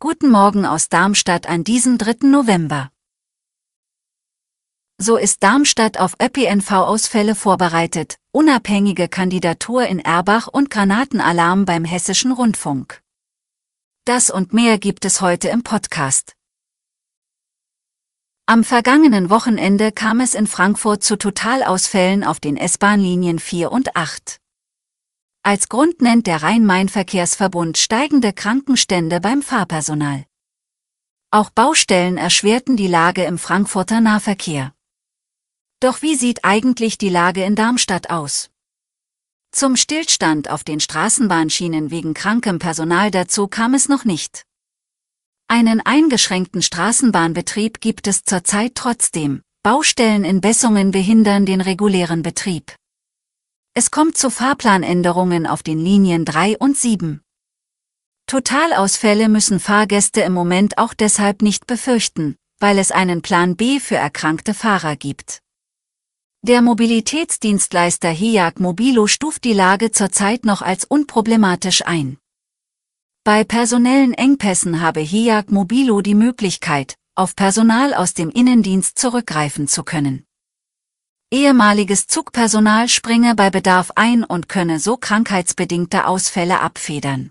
Guten Morgen aus Darmstadt an diesem 3. November. So ist Darmstadt auf ÖPNV-Ausfälle vorbereitet, unabhängige Kandidatur in Erbach und Granatenalarm beim Hessischen Rundfunk. Das und mehr gibt es heute im Podcast. Am vergangenen Wochenende kam es in Frankfurt zu Totalausfällen auf den S-Bahn-Linien 4 und 8. Als Grund nennt der Rhein-Main-Verkehrsverbund steigende Krankenstände beim Fahrpersonal. Auch Baustellen erschwerten die Lage im Frankfurter Nahverkehr. Doch wie sieht eigentlich die Lage in Darmstadt aus? Zum Stillstand auf den Straßenbahnschienen wegen krankem Personal dazu kam es noch nicht. Einen eingeschränkten Straßenbahnbetrieb gibt es zurzeit trotzdem. Baustellen in Bessungen behindern den regulären Betrieb. Es kommt zu Fahrplanänderungen auf den Linien 3 und 7. Totalausfälle müssen Fahrgäste im Moment auch deshalb nicht befürchten, weil es einen Plan B für erkrankte Fahrer gibt. Der Mobilitätsdienstleister HIAG Mobilo stuft die Lage zurzeit noch als unproblematisch ein. Bei personellen Engpässen habe HIAG Mobilo die Möglichkeit, auf Personal aus dem Innendienst zurückgreifen zu können. Ehemaliges Zugpersonal springe bei Bedarf ein und könne so krankheitsbedingte Ausfälle abfedern.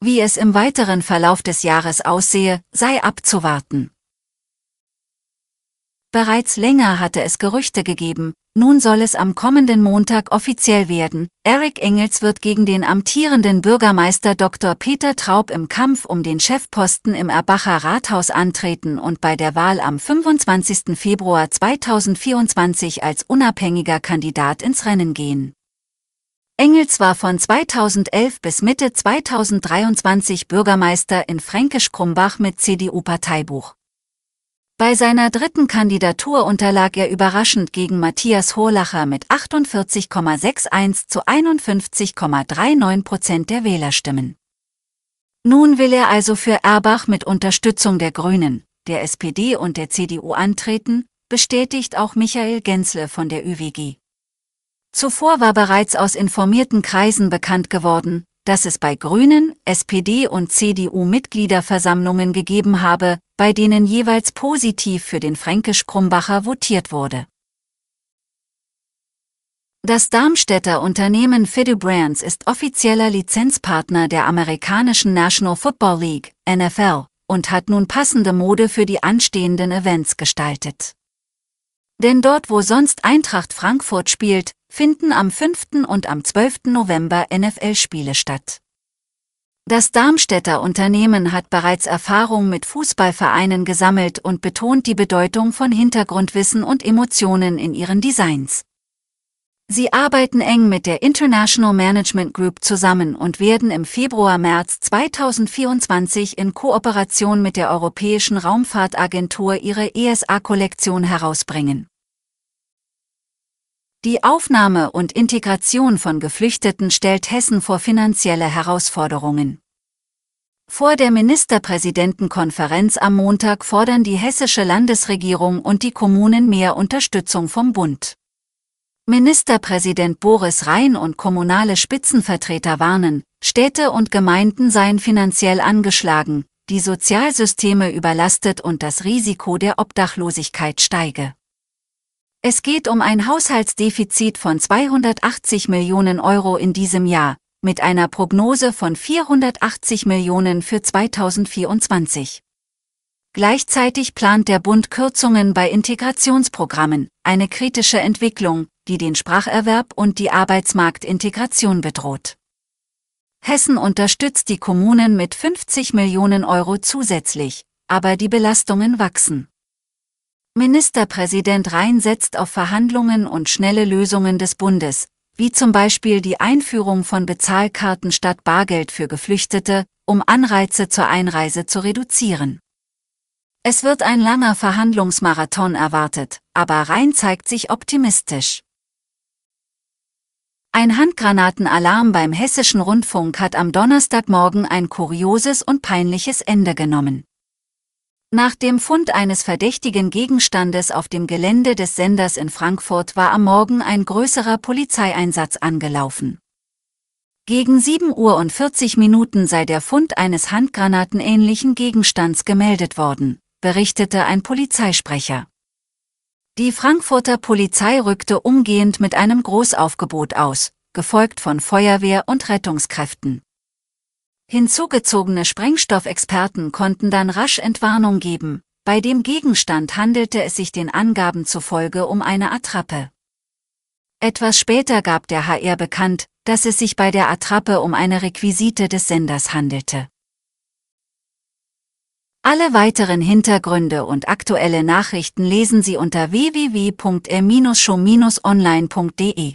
Wie es im weiteren Verlauf des Jahres aussehe, sei abzuwarten. Bereits länger hatte es Gerüchte gegeben, nun soll es am kommenden Montag offiziell werden. Eric Engels wird gegen den amtierenden Bürgermeister Dr. Peter Traub im Kampf um den Chefposten im Erbacher Rathaus antreten und bei der Wahl am 25. Februar 2024 als unabhängiger Kandidat ins Rennen gehen. Engels war von 2011 bis Mitte 2023 Bürgermeister in Fränkisch-Krumbach mit CDU-Parteibuch. Bei seiner dritten Kandidatur unterlag er überraschend gegen Matthias Horlacher mit 48,61 zu 51,39 Prozent der Wählerstimmen. Nun will er also für Erbach mit Unterstützung der Grünen, der SPD und der CDU antreten, bestätigt auch Michael Gensle von der ÜWG. Zuvor war bereits aus informierten Kreisen bekannt geworden, dass es bei Grünen, SPD und CDU Mitgliederversammlungen gegeben habe, bei denen jeweils positiv für den Fränkisch-Krumbacher votiert wurde. Das Darmstädter Unternehmen Fidu Brands ist offizieller Lizenzpartner der amerikanischen National Football League, NFL, und hat nun passende Mode für die anstehenden Events gestaltet. Denn dort, wo sonst Eintracht Frankfurt spielt, finden am 5. und am 12. November NFL-Spiele statt. Das Darmstädter Unternehmen hat bereits Erfahrung mit Fußballvereinen gesammelt und betont die Bedeutung von Hintergrundwissen und Emotionen in ihren Designs. Sie arbeiten eng mit der International Management Group zusammen und werden im Februar-März 2024 in Kooperation mit der Europäischen Raumfahrtagentur ihre ESA-Kollektion herausbringen. Die Aufnahme und Integration von Geflüchteten stellt Hessen vor finanzielle Herausforderungen. Vor der Ministerpräsidentenkonferenz am Montag fordern die hessische Landesregierung und die Kommunen mehr Unterstützung vom Bund. Ministerpräsident Boris Rhein und kommunale Spitzenvertreter warnen, Städte und Gemeinden seien finanziell angeschlagen, die Sozialsysteme überlastet und das Risiko der Obdachlosigkeit steige. Es geht um ein Haushaltsdefizit von 280 Millionen Euro in diesem Jahr, mit einer Prognose von 480 Millionen für 2024. Gleichzeitig plant der Bund Kürzungen bei Integrationsprogrammen, eine kritische Entwicklung, die den Spracherwerb und die Arbeitsmarktintegration bedroht. Hessen unterstützt die Kommunen mit 50 Millionen Euro zusätzlich, aber die Belastungen wachsen. Ministerpräsident Rhein setzt auf Verhandlungen und schnelle Lösungen des Bundes, wie zum Beispiel die Einführung von Bezahlkarten statt Bargeld für Geflüchtete, um Anreize zur Einreise zu reduzieren. Es wird ein langer Verhandlungsmarathon erwartet, aber Rhein zeigt sich optimistisch. Ein Handgranatenalarm beim hessischen Rundfunk hat am Donnerstagmorgen ein kurioses und peinliches Ende genommen. Nach dem Fund eines verdächtigen Gegenstandes auf dem Gelände des Senders in Frankfurt war am Morgen ein größerer Polizeieinsatz angelaufen. Gegen 7 Uhr und 40 Minuten sei der Fund eines handgranatenähnlichen Gegenstands gemeldet worden, berichtete ein Polizeisprecher. Die Frankfurter Polizei rückte umgehend mit einem Großaufgebot aus, gefolgt von Feuerwehr und Rettungskräften. Hinzugezogene Sprengstoffexperten konnten dann rasch Entwarnung geben, bei dem Gegenstand handelte es sich den Angaben zufolge um eine Attrappe. Etwas später gab der HR bekannt, dass es sich bei der Attrappe um eine Requisite des Senders handelte. Alle weiteren Hintergründe und aktuelle Nachrichten lesen Sie unter www.r-show-online.de.